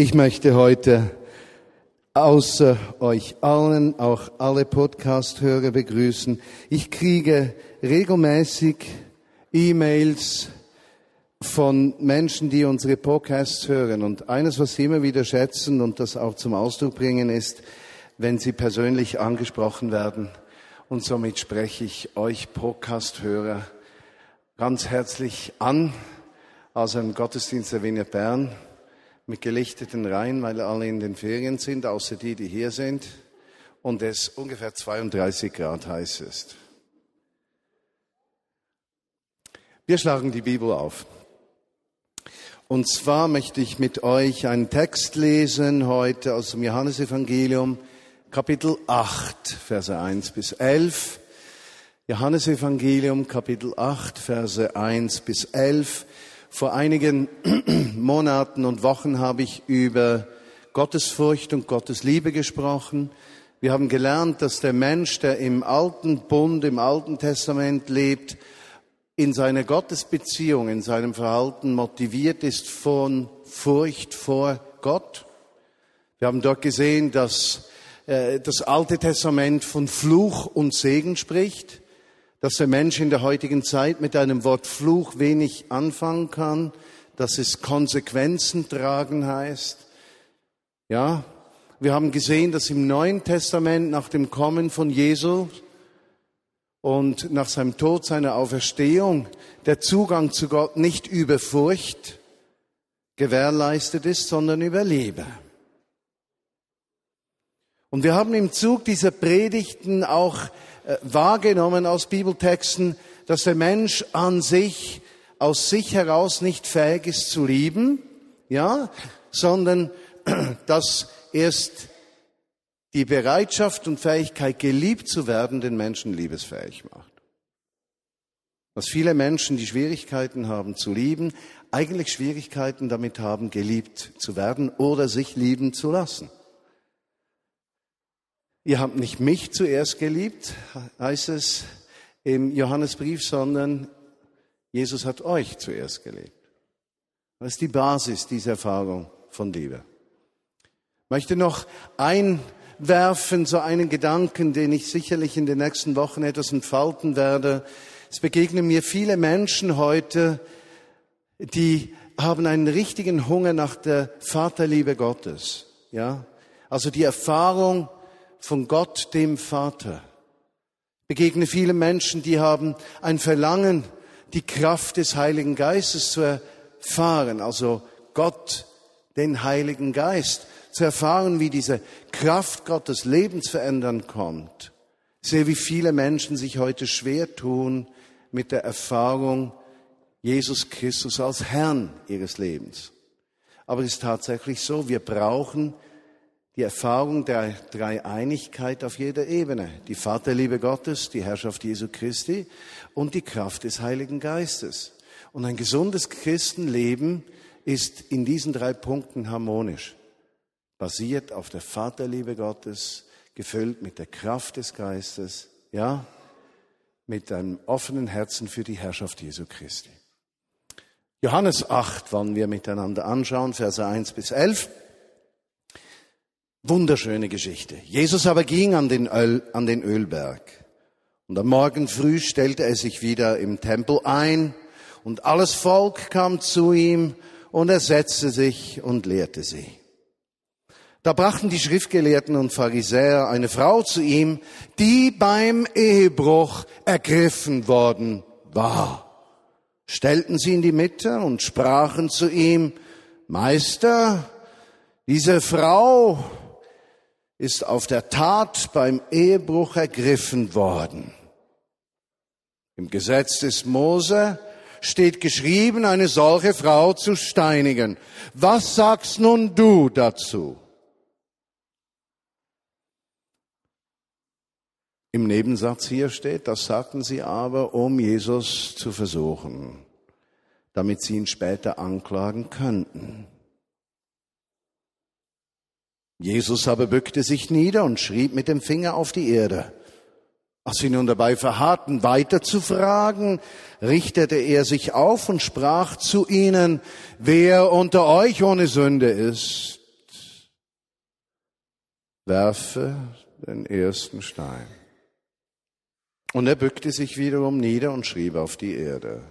Ich möchte heute außer euch allen auch alle Podcast-Hörer begrüßen. Ich kriege regelmäßig E-Mails von Menschen, die unsere Podcasts hören. Und eines, was sie immer wieder schätzen und das auch zum Ausdruck bringen, ist, wenn sie persönlich angesprochen werden. Und somit spreche ich euch Podcast-Hörer ganz herzlich an aus einem Gottesdienst der Wiener Bern mit gelichteten Reihen, weil alle in den Ferien sind, außer die, die hier sind, und es ungefähr 32 Grad heiß ist. Wir schlagen die Bibel auf. Und zwar möchte ich mit euch einen Text lesen heute aus dem Johannesevangelium, Kapitel 8, Verse 1 bis 11. Johannesevangelium, Kapitel 8, Verse 1 bis 11. Vor einigen Monaten und Wochen habe ich über Gottesfurcht und Gottes Liebe gesprochen. Wir haben gelernt, dass der Mensch, der im alten Bund, im alten Testament lebt, in seiner Gottesbeziehung, in seinem Verhalten motiviert ist von Furcht vor Gott. Wir haben dort gesehen, dass äh, das Alte Testament von Fluch und Segen spricht dass der Mensch in der heutigen Zeit mit einem Wort Fluch wenig anfangen kann, dass es Konsequenzen tragen heißt. Ja, wir haben gesehen, dass im Neuen Testament nach dem Kommen von Jesus und nach seinem Tod, seiner Auferstehung, der Zugang zu Gott nicht über Furcht gewährleistet ist, sondern über Liebe. Und wir haben im Zug dieser Predigten auch äh, wahrgenommen aus Bibeltexten, dass der Mensch an sich aus sich heraus nicht fähig ist zu lieben, ja, sondern dass erst die Bereitschaft und Fähigkeit, geliebt zu werden, den Menschen liebesfähig macht. Dass viele Menschen, die Schwierigkeiten haben zu lieben, eigentlich Schwierigkeiten damit haben, geliebt zu werden oder sich lieben zu lassen. Ihr habt nicht mich zuerst geliebt, heißt es im Johannesbrief, sondern Jesus hat euch zuerst geliebt. Das ist die Basis dieser Erfahrung von Liebe. Ich möchte noch einwerfen, so einen Gedanken, den ich sicherlich in den nächsten Wochen etwas entfalten werde. Es begegnen mir viele Menschen heute, die haben einen richtigen Hunger nach der Vaterliebe Gottes. Ja? Also die Erfahrung, von Gott, dem Vater. Begegne viele Menschen, die haben ein Verlangen, die Kraft des Heiligen Geistes zu erfahren, also Gott, den Heiligen Geist, zu erfahren, wie diese Kraft Gottes lebensverändern kommt. Ich sehe, wie viele Menschen sich heute schwer tun mit der Erfahrung Jesus Christus als Herrn ihres Lebens. Aber es ist tatsächlich so, wir brauchen die Erfahrung der Dreieinigkeit auf jeder Ebene. Die Vaterliebe Gottes, die Herrschaft Jesu Christi und die Kraft des Heiligen Geistes. Und ein gesundes Christenleben ist in diesen drei Punkten harmonisch. Basiert auf der Vaterliebe Gottes, gefüllt mit der Kraft des Geistes, ja, mit einem offenen Herzen für die Herrschaft Jesu Christi. Johannes 8 wollen wir miteinander anschauen, Verse 1 bis 11. Wunderschöne Geschichte. Jesus aber ging an den, Öl, an den Ölberg. Und am Morgen früh stellte er sich wieder im Tempel ein und alles Volk kam zu ihm und er setzte sich und lehrte sie. Da brachten die Schriftgelehrten und Pharisäer eine Frau zu ihm, die beim Ehebruch ergriffen worden war. Stellten sie in die Mitte und sprachen zu ihm, Meister, diese Frau ist auf der Tat beim Ehebruch ergriffen worden. Im Gesetz des Mose steht geschrieben, eine solche Frau zu steinigen. Was sagst nun du dazu? Im Nebensatz hier steht, das sagten sie aber, um Jesus zu versuchen, damit sie ihn später anklagen könnten. Jesus aber bückte sich nieder und schrieb mit dem Finger auf die Erde. Als sie nun dabei verharrten, weiter zu fragen, richtete er sich auf und sprach zu ihnen, wer unter euch ohne Sünde ist, werfe den ersten Stein. Und er bückte sich wiederum nieder und schrieb auf die Erde.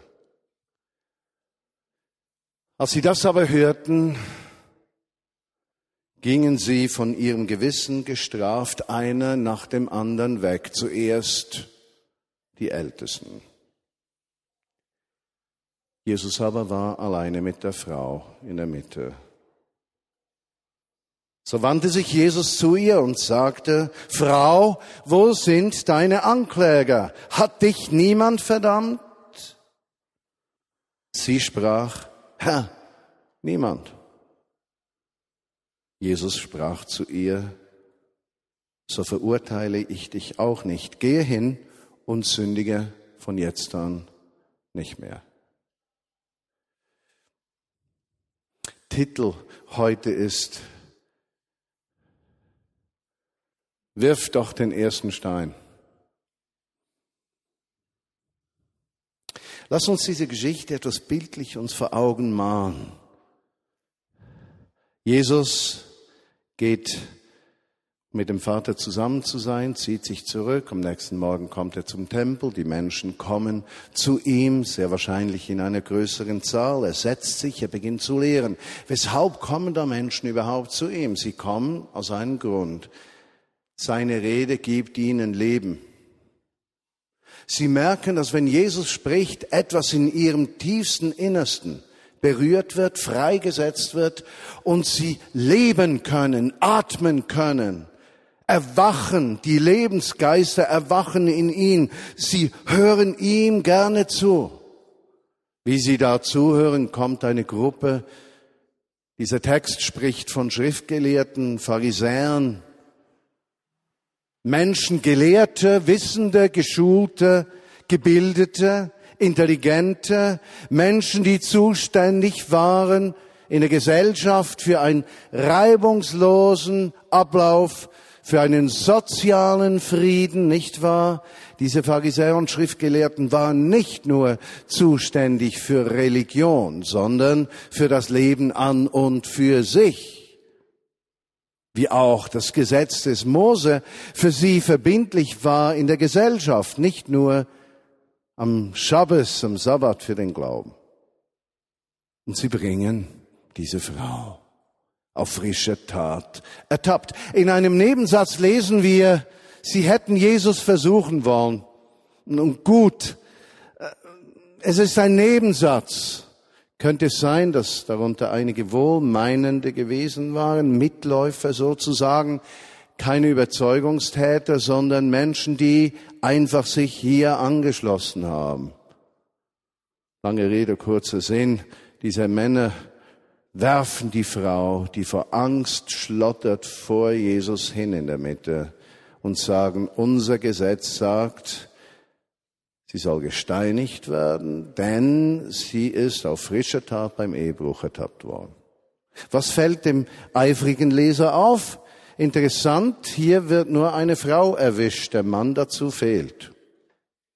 Als sie das aber hörten, gingen sie von ihrem Gewissen gestraft einer nach dem anderen weg. Zuerst die Ältesten. Jesus aber war alleine mit der Frau in der Mitte. So wandte sich Jesus zu ihr und sagte, Frau, wo sind deine Ankläger? Hat dich niemand verdammt? Sie sprach, Herr, niemand. Jesus sprach zu ihr, so verurteile ich dich auch nicht. Gehe hin und sündige von jetzt an nicht mehr. Titel heute ist Wirf doch den ersten Stein. Lass uns diese Geschichte etwas bildlich uns vor Augen malen. Jesus geht mit dem Vater zusammen zu sein, zieht sich zurück. Am nächsten Morgen kommt er zum Tempel. Die Menschen kommen zu ihm, sehr wahrscheinlich in einer größeren Zahl. Er setzt sich, er beginnt zu lehren. Weshalb kommen da Menschen überhaupt zu ihm? Sie kommen aus einem Grund. Seine Rede gibt ihnen Leben. Sie merken, dass wenn Jesus spricht, etwas in ihrem tiefsten Innersten berührt wird, freigesetzt wird und sie leben können, atmen können, erwachen, die Lebensgeister erwachen in ihnen. Sie hören ihm gerne zu. Wie sie da zuhören, kommt eine Gruppe. Dieser Text spricht von Schriftgelehrten, Pharisäern, Menschen, Gelehrte, Wissende, Geschulte, Gebildete, Intelligente, Menschen, die zuständig waren in der Gesellschaft für einen reibungslosen Ablauf, für einen sozialen Frieden, nicht wahr? Diese Pharisäer und Schriftgelehrten waren nicht nur zuständig für Religion, sondern für das Leben an und für sich wie auch das Gesetz des Mose für sie verbindlich war in der Gesellschaft, nicht nur am Schabbes, am Sabbat für den Glauben. Und sie bringen diese Frau auf frische Tat ertappt. In einem Nebensatz lesen wir, sie hätten Jesus versuchen wollen. Und gut, äh, es ist ein Nebensatz. Könnte es sein, dass darunter einige Wohlmeinende gewesen waren, Mitläufer sozusagen, keine Überzeugungstäter, sondern Menschen, die einfach sich hier angeschlossen haben. Lange Rede, kurzer Sinn. Diese Männer werfen die Frau, die vor Angst schlottert, vor Jesus hin in der Mitte und sagen, unser Gesetz sagt, Sie soll gesteinigt werden, denn sie ist auf frischer Tat beim Ehebruch ertappt worden. Was fällt dem eifrigen Leser auf? Interessant, hier wird nur eine Frau erwischt, der Mann dazu fehlt.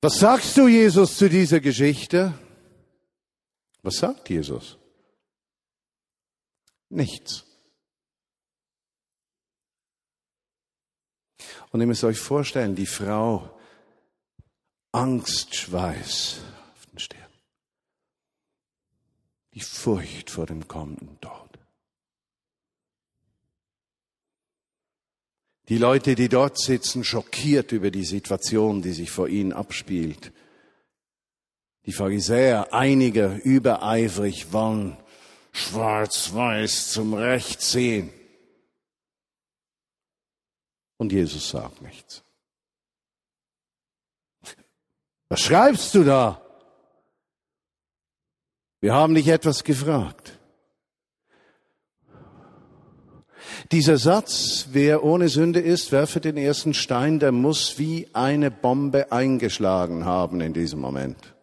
Was sagst du, Jesus, zu dieser Geschichte? Was sagt Jesus? Nichts. Und ihr müsst euch vorstellen, die Frau Angstschweiß auf den Stirn. Die Furcht vor dem kommenden Tod. Die Leute, die dort sitzen, schockiert über die Situation, die sich vor ihnen abspielt. Die Pharisäer, einige übereifrig, wollen schwarz-weiß zum Recht sehen. Und Jesus sagt nichts. Was schreibst du da? Wir haben dich etwas gefragt. Dieser Satz, wer ohne Sünde ist, werfe den ersten Stein, der muss wie eine Bombe eingeschlagen haben in diesem Moment.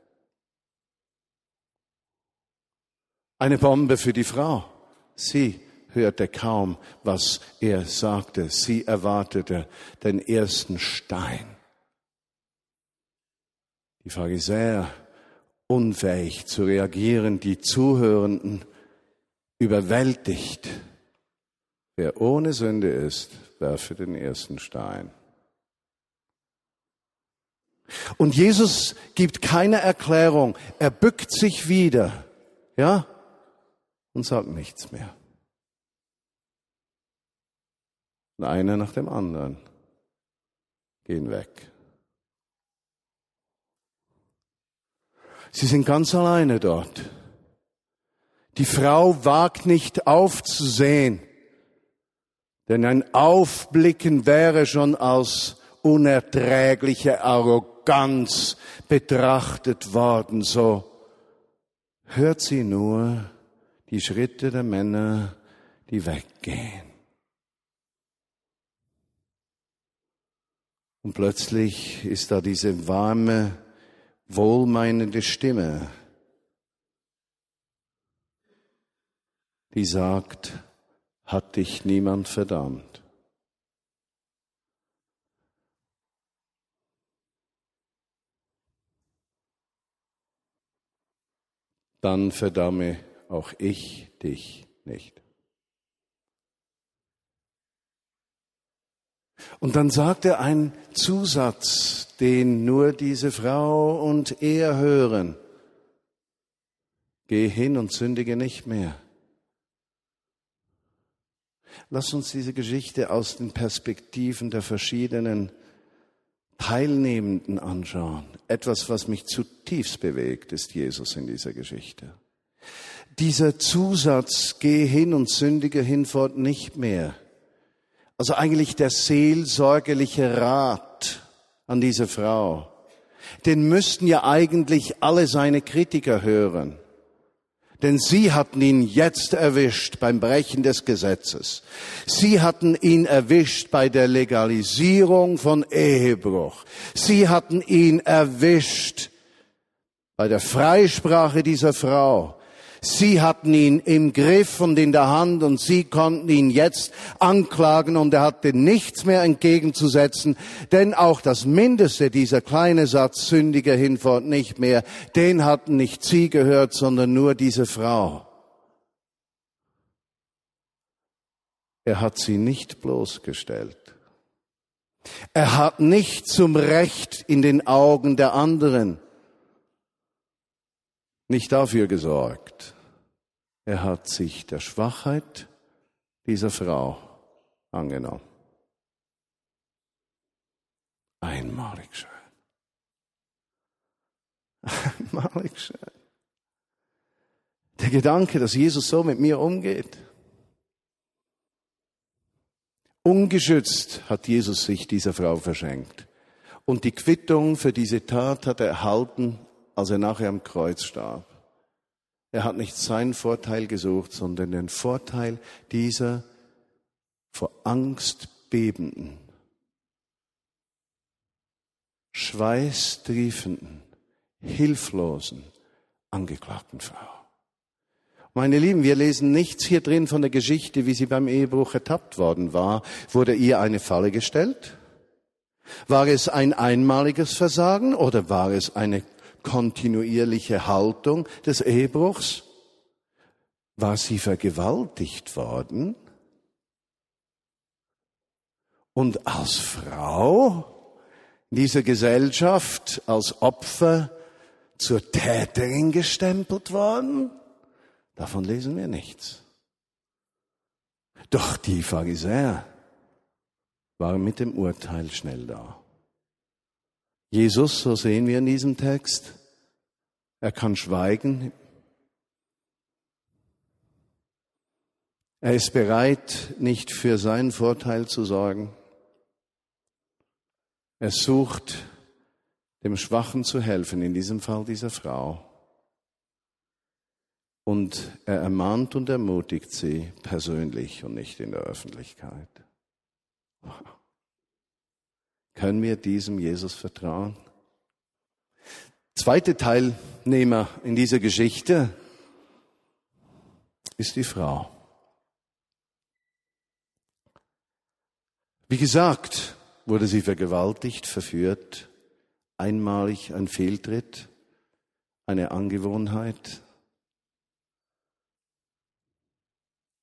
Eine Bombe für die Frau. Sie hörte kaum, was er sagte. Sie erwartete den ersten Stein. Die Pharisäer unfähig zu reagieren, die Zuhörenden überwältigt. Wer ohne Sünde ist, werfe den ersten Stein. Und Jesus gibt keine Erklärung. Er bückt sich wieder, ja, und sagt nichts mehr. Und einer nach dem anderen gehen weg. Sie sind ganz alleine dort. Die Frau wagt nicht aufzusehen, denn ein Aufblicken wäre schon als unerträgliche Arroganz betrachtet worden. So hört sie nur die Schritte der Männer, die weggehen. Und plötzlich ist da diese warme, wohlmeinende Stimme, die sagt, hat dich niemand verdammt. Dann verdamme auch ich dich nicht. Und dann sagt er einen Zusatz, den nur diese Frau und er hören. Geh hin und sündige nicht mehr. Lass uns diese Geschichte aus den Perspektiven der verschiedenen Teilnehmenden anschauen. Etwas, was mich zutiefst bewegt, ist Jesus in dieser Geschichte. Dieser Zusatz, geh hin und sündige hinfort nicht mehr, also eigentlich der seelsorgerliche Rat an diese Frau. Den müssten ja eigentlich alle seine Kritiker hören. Denn sie hatten ihn jetzt erwischt beim Brechen des Gesetzes. Sie hatten ihn erwischt bei der Legalisierung von Ehebruch. Sie hatten ihn erwischt bei der Freisprache dieser Frau. Sie hatten ihn im Griff und in der Hand und sie konnten ihn jetzt anklagen und er hatte nichts mehr entgegenzusetzen, denn auch das Mindeste dieser kleine Satz sündiger hinfort nicht mehr, den hatten nicht sie gehört, sondern nur diese Frau. Er hat sie nicht bloßgestellt. Er hat nicht zum Recht in den Augen der anderen nicht dafür gesorgt. Er hat sich der Schwachheit dieser Frau angenommen. Einmalig schön. Einmalig schön. Der Gedanke, dass Jesus so mit mir umgeht. Ungeschützt hat Jesus sich dieser Frau verschenkt. Und die Quittung für diese Tat hat er erhalten als er nachher am Kreuz starb. Er hat nicht seinen Vorteil gesucht, sondern den Vorteil dieser vor Angst bebenden, schweißtriefenden, hilflosen, angeklagten Frau. Meine Lieben, wir lesen nichts hier drin von der Geschichte, wie sie beim Ehebruch ertappt worden war. Wurde ihr eine Falle gestellt? War es ein einmaliges Versagen oder war es eine kontinuierliche Haltung des Ehebruchs? War sie vergewaltigt worden? Und als Frau in dieser Gesellschaft als Opfer zur Täterin gestempelt worden? Davon lesen wir nichts. Doch die Pharisäer waren mit dem Urteil schnell da. Jesus, so sehen wir in diesem Text, er kann schweigen. Er ist bereit, nicht für seinen Vorteil zu sorgen. Er sucht, dem Schwachen zu helfen, in diesem Fall dieser Frau. Und er ermahnt und ermutigt sie persönlich und nicht in der Öffentlichkeit. Können wir diesem Jesus vertrauen? Zweite Teilnehmer in dieser Geschichte ist die Frau. Wie gesagt, wurde sie vergewaltigt, verführt, einmalig ein Fehltritt, eine Angewohnheit.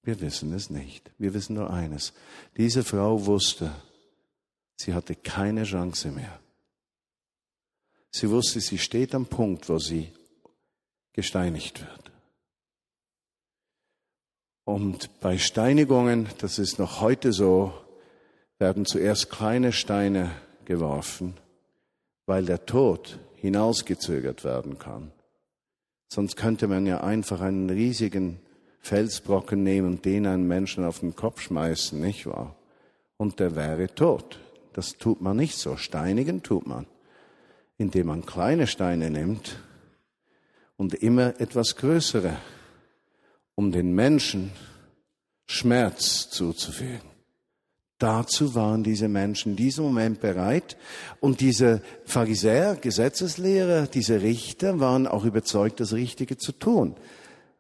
Wir wissen es nicht. Wir wissen nur eines. Diese Frau wusste, sie hatte keine Chance mehr. Sie wusste, sie steht am Punkt, wo sie gesteinigt wird. Und bei Steinigungen, das ist noch heute so, werden zuerst kleine Steine geworfen, weil der Tod hinausgezögert werden kann. Sonst könnte man ja einfach einen riesigen Felsbrocken nehmen und den einen Menschen auf den Kopf schmeißen, nicht wahr? Und der wäre tot. Das tut man nicht so. Steinigen tut man, indem man kleine Steine nimmt und immer etwas größere, um den Menschen Schmerz zuzufügen. Dazu waren diese Menschen in diesem Moment bereit. Und diese Pharisäer, Gesetzeslehrer, diese Richter waren auch überzeugt, das Richtige zu tun.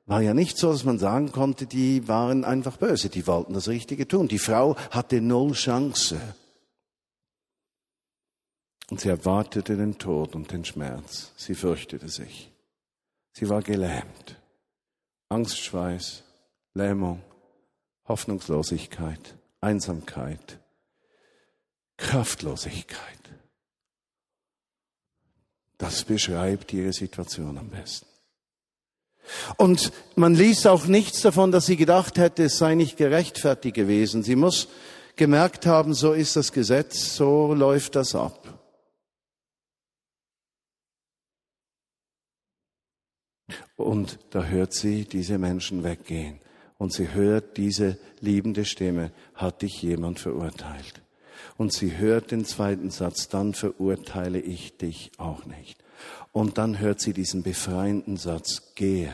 War ja nicht so, dass man sagen konnte, die waren einfach böse, die wollten das Richtige tun. Die Frau hatte null Chance. Und sie erwartete den Tod und den Schmerz. Sie fürchtete sich. Sie war gelähmt. Angstschweiß, Lähmung, Hoffnungslosigkeit. Einsamkeit, Kraftlosigkeit. Das beschreibt ihre Situation am besten. Und man liest auch nichts davon, dass sie gedacht hätte, es sei nicht gerechtfertigt gewesen. Sie muss gemerkt haben, so ist das Gesetz, so läuft das ab. Und da hört sie diese Menschen weggehen und sie hört diese liebende Stimme, hat dich jemand verurteilt? Und sie hört den zweiten Satz, dann verurteile ich dich auch nicht. Und dann hört sie diesen befreienden Satz, gehe.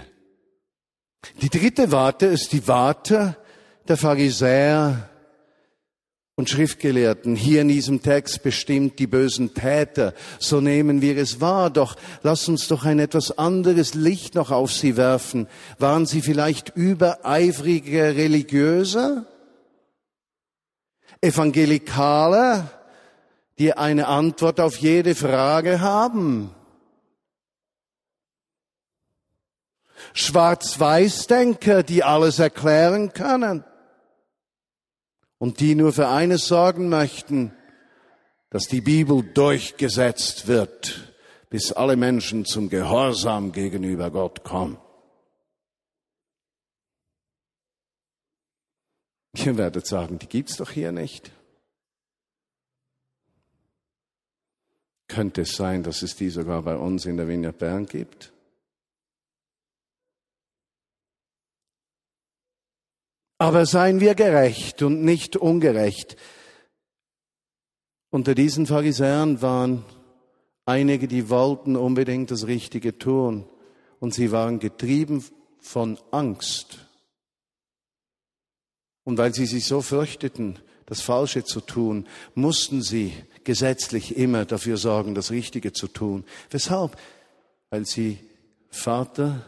Die dritte Warte ist die Warte der Pharisäer, und Schriftgelehrten. Hier in diesem Text bestimmt die bösen Täter. So nehmen wir es wahr. Doch lass uns doch ein etwas anderes Licht noch auf sie werfen. Waren sie vielleicht übereifrige Religiöse? Evangelikale, die eine Antwort auf jede Frage haben? Schwarz-Weiß-Denker, die alles erklären können? Und die nur für eines sorgen möchten, dass die Bibel durchgesetzt wird, bis alle Menschen zum Gehorsam gegenüber Gott kommen. Ihr werdet sagen, die gibt's doch hier nicht. Könnte es sein, dass es die sogar bei uns in der Wiener Bern gibt? Aber seien wir gerecht und nicht ungerecht. Unter diesen Pharisäern waren einige, die wollten unbedingt das Richtige tun und sie waren getrieben von Angst. Und weil sie sich so fürchteten, das Falsche zu tun, mussten sie gesetzlich immer dafür sorgen, das Richtige zu tun. Weshalb? Weil sie Vater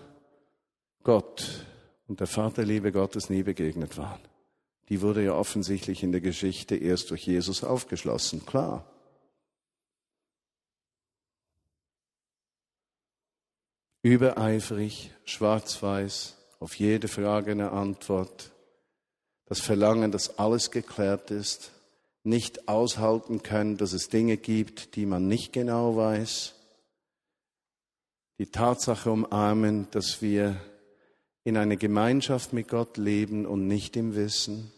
Gott und der Vaterliebe Gottes nie begegnet waren. Die wurde ja offensichtlich in der Geschichte erst durch Jesus aufgeschlossen, klar. Übereifrig, schwarz-weiß, auf jede Frage eine Antwort, das Verlangen, dass alles geklärt ist, nicht aushalten können, dass es Dinge gibt, die man nicht genau weiß, die Tatsache umarmen, dass wir in einer Gemeinschaft mit Gott leben und nicht im Wissen,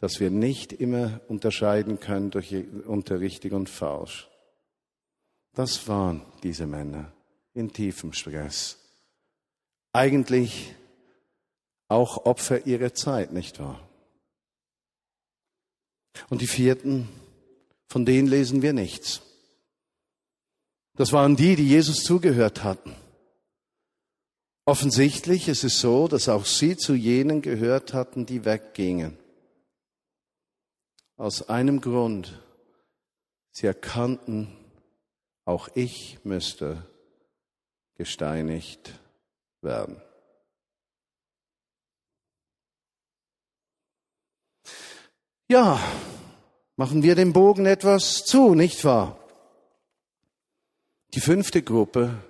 dass wir nicht immer unterscheiden können durch, unter richtig und falsch. Das waren diese Männer in tiefem Stress. Eigentlich auch Opfer ihrer Zeit, nicht wahr? Und die vierten, von denen lesen wir nichts. Das waren die, die Jesus zugehört hatten. Offensichtlich ist es so, dass auch sie zu jenen gehört hatten, die weggingen. Aus einem Grund. Sie erkannten, auch ich müsste gesteinigt werden. Ja, machen wir den Bogen etwas zu, nicht wahr? Die fünfte Gruppe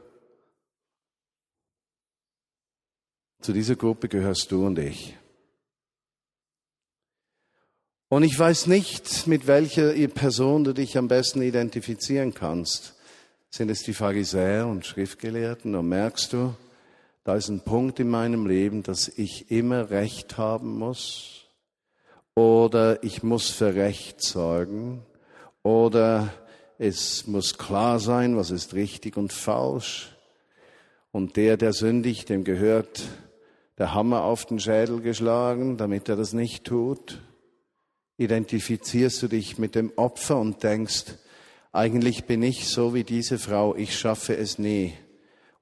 Zu dieser Gruppe gehörst du und ich. Und ich weiß nicht, mit welcher Person du dich am besten identifizieren kannst. Sind es die Pharisäer und Schriftgelehrten? Und merkst du, da ist ein Punkt in meinem Leben, dass ich immer Recht haben muss? Oder ich muss für Recht sorgen? Oder es muss klar sein, was ist richtig und falsch? Und der, der sündigt, dem gehört der Hammer auf den Schädel geschlagen, damit er das nicht tut? Identifizierst du dich mit dem Opfer und denkst, eigentlich bin ich so wie diese Frau, ich schaffe es nie.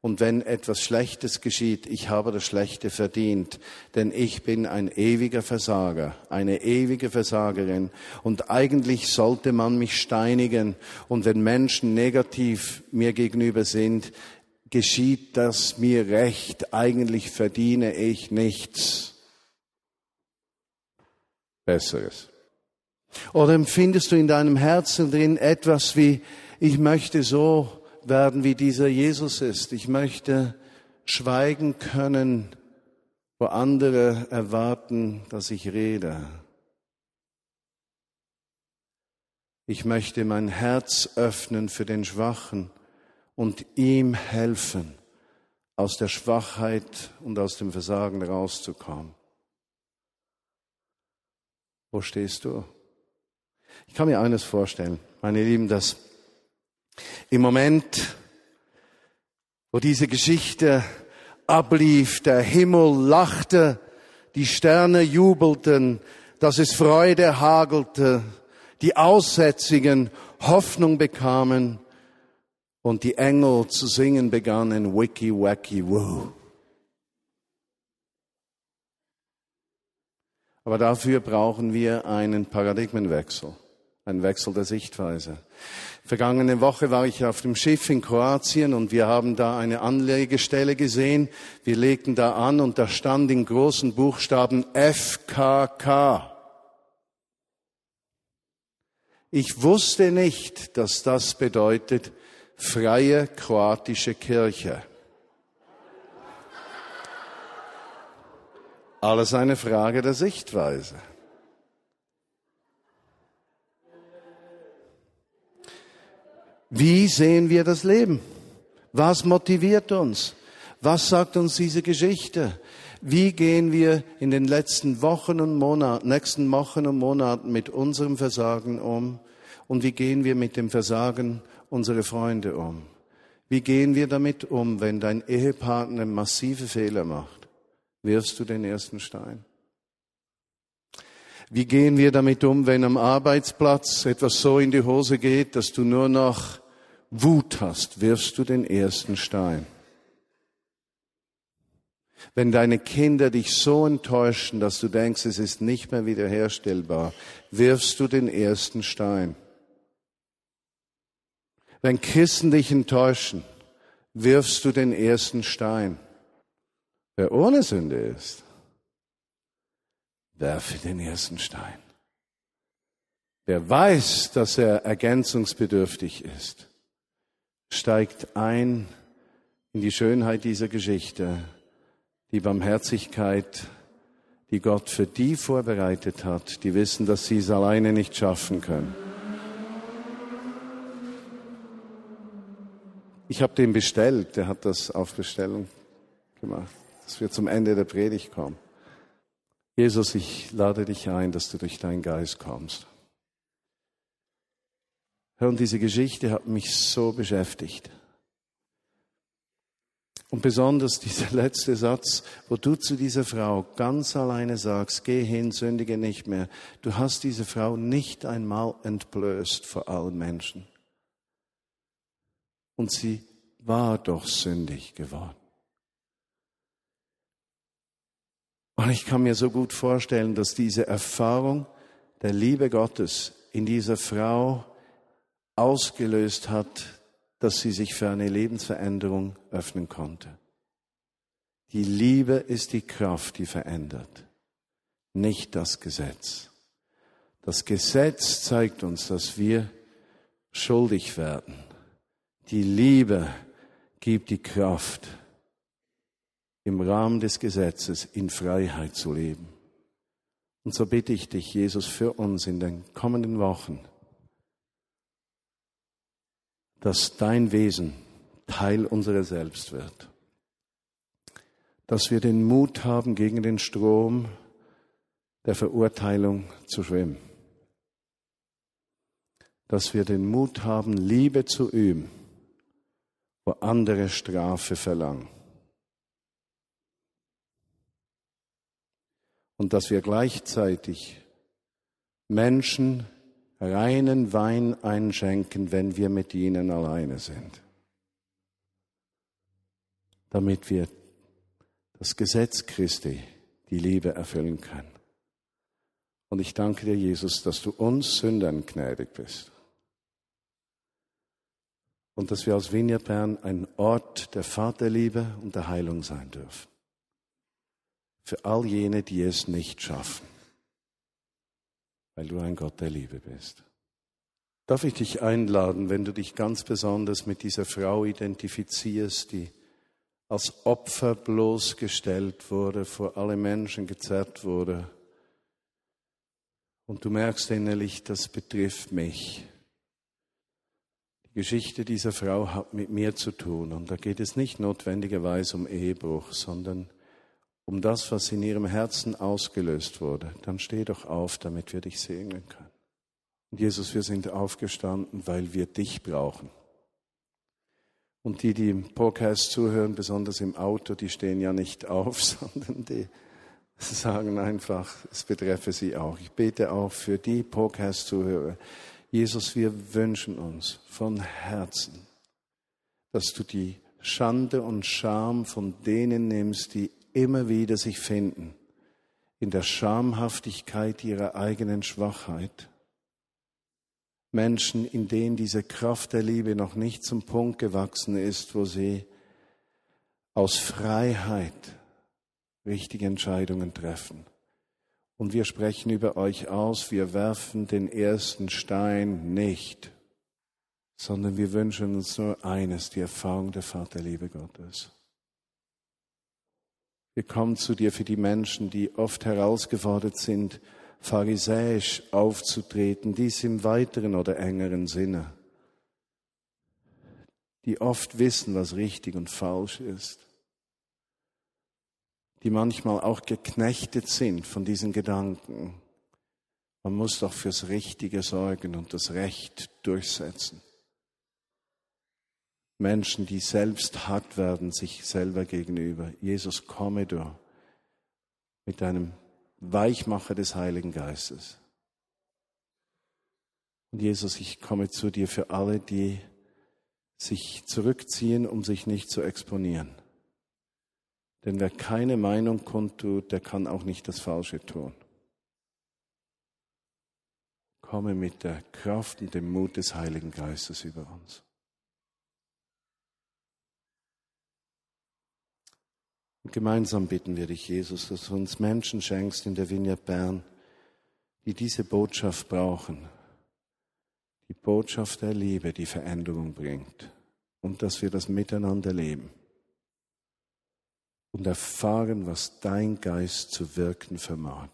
Und wenn etwas Schlechtes geschieht, ich habe das Schlechte verdient, denn ich bin ein ewiger Versager, eine ewige Versagerin. Und eigentlich sollte man mich steinigen. Und wenn Menschen negativ mir gegenüber sind, geschieht das mir recht. Eigentlich verdiene ich nichts Besseres. Oder empfindest du in deinem Herzen drin etwas wie, ich möchte so werden, wie dieser Jesus ist. Ich möchte schweigen können, wo andere erwarten, dass ich rede. Ich möchte mein Herz öffnen für den Schwachen und ihm helfen, aus der Schwachheit und aus dem Versagen rauszukommen. Wo stehst du? Ich kann mir eines vorstellen, meine Lieben, dass im Moment, wo diese Geschichte ablief, der Himmel lachte, die Sterne jubelten, dass es Freude hagelte, die Aussätzigen Hoffnung bekamen und die Engel zu singen begannen, Wiki Wacky Woo. Aber dafür brauchen wir einen Paradigmenwechsel ein Wechsel der Sichtweise. Vergangene Woche war ich auf dem Schiff in Kroatien und wir haben da eine Anlegestelle gesehen. Wir legten da an und da stand in großen Buchstaben FKK. Ich wusste nicht, dass das bedeutet Freie Kroatische Kirche. Alles eine Frage der Sichtweise. Wie sehen wir das Leben? Was motiviert uns? Was sagt uns diese Geschichte? Wie gehen wir in den letzten Wochen und Monaten, nächsten Wochen und Monaten mit unserem Versagen um? Und wie gehen wir mit dem Versagen unserer Freunde um? Wie gehen wir damit um, wenn dein Ehepartner massive Fehler macht? Wirfst du den ersten Stein? Wie gehen wir damit um, wenn am Arbeitsplatz etwas so in die Hose geht, dass du nur noch Wut hast? Wirfst du den ersten Stein? Wenn deine Kinder dich so enttäuschen, dass du denkst, es ist nicht mehr wiederherstellbar, wirfst du den ersten Stein. Wenn Christen dich enttäuschen, wirfst du den ersten Stein. Wer ohne Sünde ist, werfe den ersten Stein. Wer weiß, dass er ergänzungsbedürftig ist, steigt ein in die Schönheit dieser Geschichte, die Barmherzigkeit, die Gott für die vorbereitet hat, die wissen, dass sie es alleine nicht schaffen können. Ich habe den bestellt, der hat das auf Bestellung gemacht, dass wir zum Ende der Predigt kommen. Jesus, ich lade dich ein, dass du durch deinen Geist kommst. Hör, und diese Geschichte hat mich so beschäftigt. Und besonders dieser letzte Satz, wo du zu dieser Frau ganz alleine sagst, geh hin, sündige nicht mehr. Du hast diese Frau nicht einmal entblößt vor allen Menschen. Und sie war doch sündig geworden. Und ich kann mir so gut vorstellen, dass diese Erfahrung der Liebe Gottes in dieser Frau ausgelöst hat, dass sie sich für eine Lebensveränderung öffnen konnte. Die Liebe ist die Kraft, die verändert, nicht das Gesetz. Das Gesetz zeigt uns, dass wir schuldig werden. Die Liebe gibt die Kraft, im Rahmen des Gesetzes in Freiheit zu leben. Und so bitte ich dich, Jesus, für uns in den kommenden Wochen, dass dein Wesen Teil unserer selbst wird. Dass wir den Mut haben, gegen den Strom der Verurteilung zu schwimmen. Dass wir den Mut haben, Liebe zu üben, wo andere Strafe verlangen. Und dass wir gleichzeitig Menschen reinen Wein einschenken, wenn wir mit ihnen alleine sind. Damit wir das Gesetz Christi, die Liebe erfüllen können. Und ich danke dir, Jesus, dass du uns Sündern gnädig bist. Und dass wir aus Vineyard Bern ein Ort der Vaterliebe und der Heilung sein dürfen. Für all jene, die es nicht schaffen. Weil du ein Gott der Liebe bist. Darf ich dich einladen, wenn du dich ganz besonders mit dieser Frau identifizierst, die als Opfer bloßgestellt wurde, vor alle Menschen gezerrt wurde, und du merkst innerlich, das betrifft mich. Geschichte dieser Frau hat mit mir zu tun und da geht es nicht notwendigerweise um Ehebruch, sondern um das, was in ihrem Herzen ausgelöst wurde. Dann steh doch auf, damit wir dich segnen können. Und Jesus, wir sind aufgestanden, weil wir dich brauchen. Und die, die im Podcast zuhören, besonders im Auto, die stehen ja nicht auf, sondern die sagen einfach, es betreffe sie auch. Ich bete auch für die Podcast-Zuhörer. Jesus, wir wünschen uns von Herzen, dass du die Schande und Scham von denen nimmst, die immer wieder sich finden in der Schamhaftigkeit ihrer eigenen Schwachheit. Menschen, in denen diese Kraft der Liebe noch nicht zum Punkt gewachsen ist, wo sie aus Freiheit richtige Entscheidungen treffen. Und wir sprechen über euch aus, wir werfen den ersten Stein nicht, sondern wir wünschen uns nur eines, die Erfahrung der Vaterliebe Gottes. Wir kommen zu dir für die Menschen, die oft herausgefordert sind, pharisäisch aufzutreten, dies im weiteren oder engeren Sinne, die oft wissen, was richtig und falsch ist die manchmal auch geknechtet sind von diesen Gedanken. Man muss doch fürs Richtige sorgen und das Recht durchsetzen. Menschen, die selbst hart werden, sich selber gegenüber. Jesus, komme du mit deinem Weichmacher des Heiligen Geistes. Und Jesus, ich komme zu dir für alle, die sich zurückziehen, um sich nicht zu exponieren. Denn wer keine Meinung kundtut, der kann auch nicht das Falsche tun. Komme mit der Kraft und dem Mut des Heiligen Geistes über uns. Und gemeinsam bitten wir dich, Jesus, dass du uns Menschen schenkst in der Vineyard Bern, die diese Botschaft brauchen. Die Botschaft der Liebe, die Veränderung bringt. Und dass wir das miteinander leben und erfahren, was dein Geist zu wirken vermag.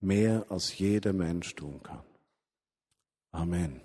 Mehr als jeder Mensch tun kann. Amen.